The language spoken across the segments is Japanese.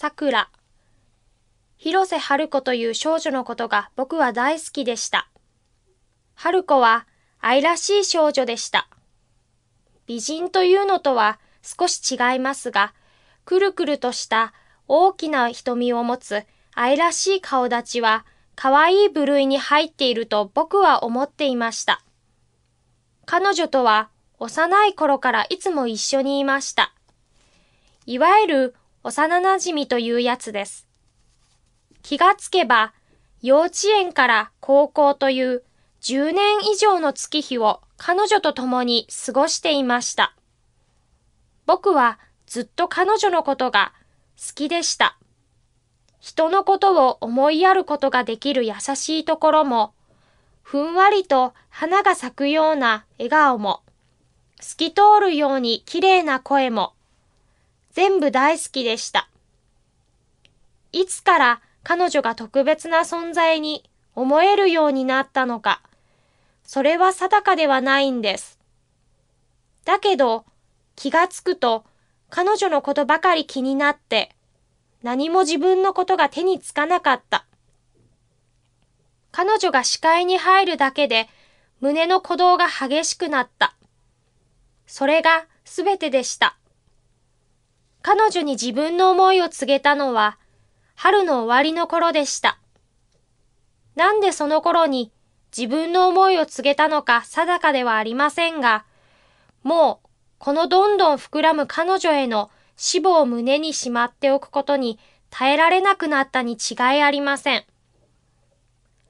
さくら。広瀬春子という少女のことが僕は大好きでした。春子は愛らしい少女でした。美人というのとは少し違いますが、くるくるとした大きな瞳を持つ愛らしい顔立ちは可愛い部類に入っていると僕は思っていました。彼女とは幼い頃からいつも一緒にいました。いわゆる幼馴染というやつです。気がつけば幼稚園から高校という10年以上の月日を彼女と共に過ごしていました。僕はずっと彼女のことが好きでした。人のことを思いやることができる優しいところも、ふんわりと花が咲くような笑顔も、透き通るように綺麗な声も、全部大好きでした。いつから彼女が特別な存在に思えるようになったのか、それは定かではないんです。だけど、気がつくと、彼女のことばかり気になって、何も自分のことが手につかなかった。彼女が視界に入るだけで、胸の鼓動が激しくなった。それがすべてでした。彼女に自分の思いを告げたのは、春の終わりの頃でした。なんでその頃に自分の思いを告げたのか定かではありませんが、もうこのどんどん膨らむ彼女への死母を胸にしまっておくことに耐えられなくなったに違いありません。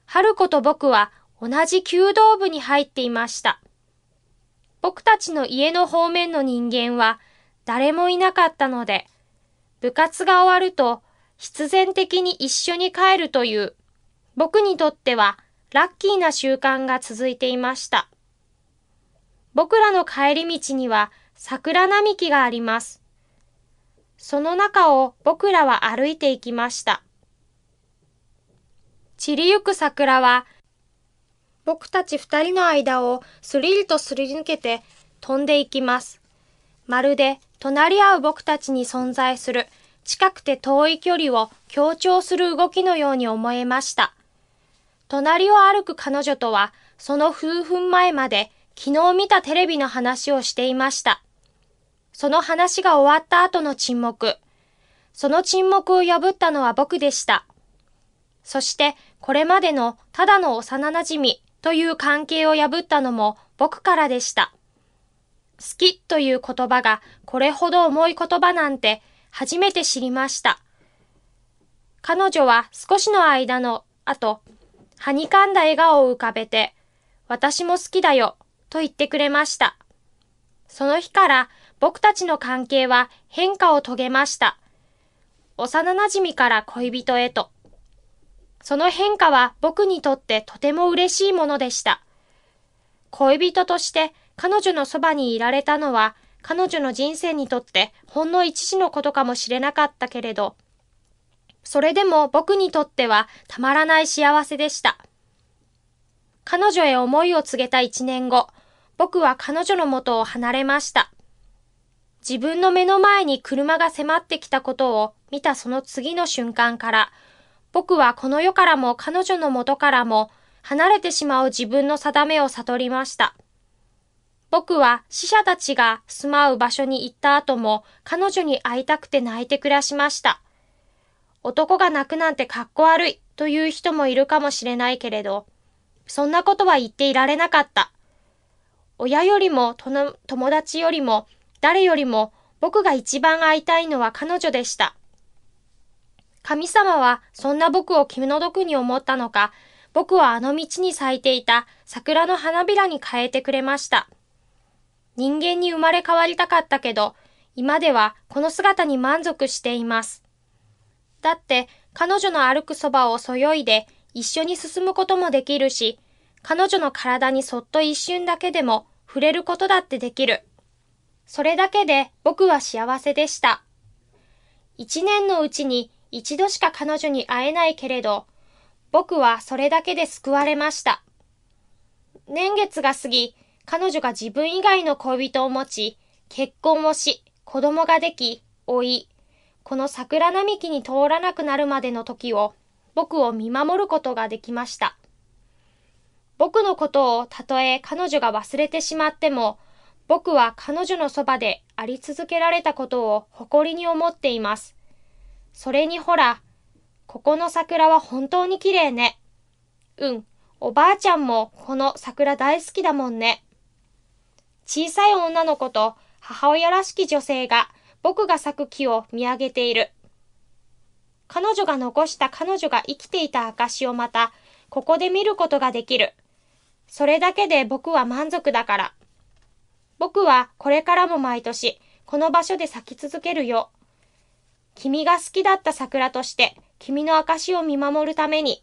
春子と僕は同じ弓道部に入っていました。僕たちの家の方面の人間は誰もいなかったので、部活が終わると必然的に一緒に帰るという僕にとってはラッキーな習慣が続いていました。僕らの帰り道には桜並木があります。その中を僕らは歩いていきました。散りゆく桜は、僕たち二人の間をスリルとすり抜けて飛んでいきます。まるで隣り合う僕たちに存在する近くて遠い距離を強調する動きのように思えました。隣を歩く彼女とは、その数分前まで昨日見たテレビの話をしていました。その話が終わった後の沈黙。その沈黙を破ったのは僕でした。そして、これまでのただの幼馴染という関係を破ったのも僕からでした。好きという言葉がこれほど重い言葉なんて初めて知りました。彼女は少しの間の後、はにかんだ笑顔を浮かべて、私も好きだよ、と言ってくれました。その日から僕たちの関係は変化を遂げました。幼馴染から恋人へと。その変化は僕にとってとても嬉しいものでした。恋人として彼女のそばにいられたのは彼女の人生にとってほんの一時のことかもしれなかったけれど、それでも僕にとってはたまらない幸せでした。彼女へ思いを告げた一年後、僕は彼女の元を離れました。自分の目の前に車が迫ってきたことを見たその次の瞬間から、僕はこの世からも彼女の元からも離れてしまう自分の定めを悟りました。僕は死者たちが住まう場所に行った後も彼女に会いたくて泣いて暮らしました。男が泣くなんてかっこ悪いという人もいるかもしれないけれど、そんなことは言っていられなかった。親よりも友達よりも誰よりも僕が一番会いたいのは彼女でした。神様はそんな僕を気の毒に思ったのか、僕はあの道に咲いていた桜の花びらに変えてくれました。人間に生まれ変わりたかったけど、今ではこの姿に満足しています。だって彼女の歩くそばをそよいで一緒に進むこともできるし、彼女の体にそっと一瞬だけでも触れることだってできる。それだけで僕は幸せでした。一年のうちに一度しか彼女に会えないけれど、僕はそれだけで救われました。年月が過ぎ、彼女が自分以外の恋人を持ち、結婚をし、子供ができ、老い、この桜並木に通らなくなるまでの時を僕を見守ることができました。僕のことをたとえ彼女が忘れてしまっても、僕は彼女のそばであり続けられたことを誇りに思っています。それにほら、ここの桜は本当に綺麗ね。うん、おばあちゃんもこの桜大好きだもんね。小さい女の子と母親らしき女性が僕が咲く木を見上げている。彼女が残した彼女が生きていた証をまた、ここで見ることができる。それだけで僕は満足だから。僕はこれからも毎年、この場所で咲き続けるよ。君が好きだった桜として、君の証を見守るために。